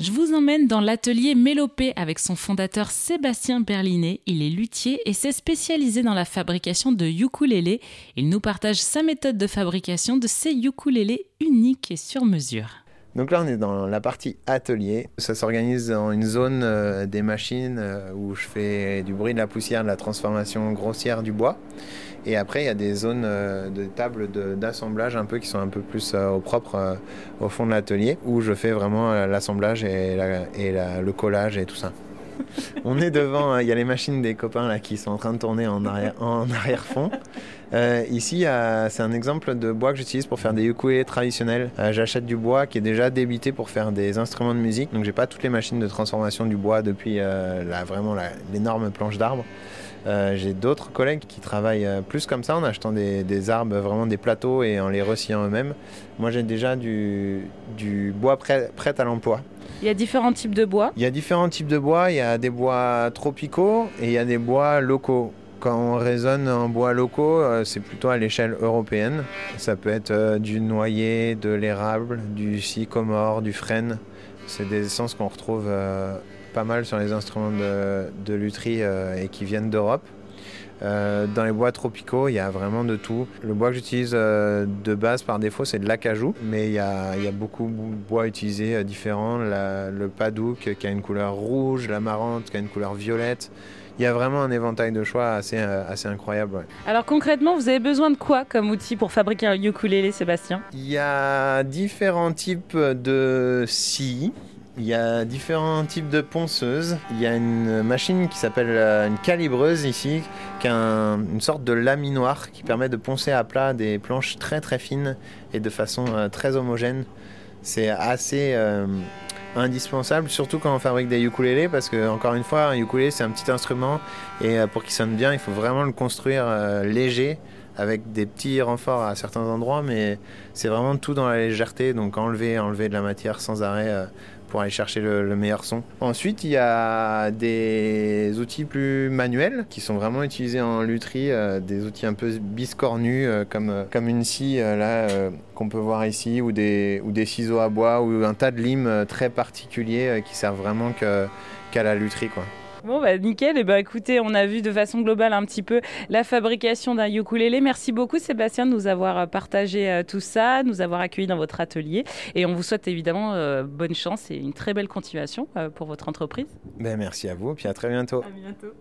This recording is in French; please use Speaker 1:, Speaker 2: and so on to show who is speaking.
Speaker 1: Je vous emmène dans l'atelier Mélopée avec son fondateur Sébastien Berlinet. Il est luthier et s'est spécialisé dans la fabrication de ukulélés. Il nous partage sa méthode de fabrication de ces ukulélés uniques et sur mesure.
Speaker 2: Donc là, on est dans la partie atelier. Ça s'organise dans une zone euh, des machines euh, où je fais du bruit de la poussière, de la transformation grossière du bois. Et après, il y a des zones euh, de tables d'assemblage un peu qui sont un peu plus au propre au fond de l'atelier où je fais vraiment l'assemblage et, le collage et tout ça. On est devant, il y a les machines des copains là qui sont en train de tourner en arrière. Euh, ici, c'est un exemple de bois que j'utilise pour faire des ukulélés traditionnels. Euh, j'achète du bois qui est déjà débité pour faire des instruments de musique. Donc, j'ai pas toutes les machines de transformation du bois depuis euh, vraiment l'énorme planche d'arbre. J'ai d'autres collègues qui travaillent plus comme ça en achetant des, arbres, vraiment des plateaux et en les recyclant eux-mêmes. Moi j'ai déjà du, bois prêt, prêt à l'emploi.
Speaker 1: Il y a différents types de bois
Speaker 2: Il y a différents types de bois. Il y a des bois tropicaux et il y a des bois locaux. Quand on raisonne en bois locaux, euh, c'est plutôt à l'échelle européenne. Ça peut être euh, du noyer, de l'érable, du sycomore, du frêne. C'est des essences qu'on retrouve euh, pas mal sur les instruments de, de lutherie et qui viennent d'Europe. dans les bois tropicaux, il y a vraiment de tout. Le bois que j'utilise de base par défaut, c'est de l'acajou, mais il y, a, beaucoup de bois utilisés différents. le padouk qui a une couleur rouge, l'amarante qui a une couleur violette il y a vraiment un éventail de choix assez, euh, assez incroyable.
Speaker 1: Alors concrètement, vous avez besoin de quoi comme outil pour fabriquer un ukulélé, Sébastien?
Speaker 2: Il y a différents types de scies. Il y a différents types de ponceuses. Il y a une machine qui s'appelle euh, une calibreuse ici, qui a une sorte de laminoir qui permet de poncer à plat des planches très très fines et de façon euh, très homogène. C'est assez indispensable, surtout quand on fabrique des ukulélés, parce que encore une fois, un ukulélé c'est un petit instrument et euh, pour qu'il sonne bien, il faut vraiment le construire euh, léger avec des petits renforts à certains endroits, mais c'est vraiment tout dans la légèreté, donc enlever, enlever de la matière sans arrêt euh, pour aller chercher le, meilleur son. Ensuite, il y a des outils plus manuels qui sont vraiment utilisés en lutherie, euh, des outils un peu biscornus euh, comme, comme une scie là qu'on peut voir ici, ou des, ou des ciseaux à bois, ou un tas de limes très particuliers qui servent vraiment qu'à la lutherie. Quoi.
Speaker 1: Bon, bah nickel. Et bah écoutez, on a vu de façon globale un petit peu la fabrication d'un ukulélé. Merci beaucoup, Sébastien, de nous avoir euh, partagé euh, tout ça, de nous avoir accueillis dans votre atelier. Et on vous souhaite évidemment euh, bonne chance et une très belle continuation pour votre entreprise.
Speaker 2: Ben, merci à vous, puis à très bientôt.
Speaker 1: À bientôt.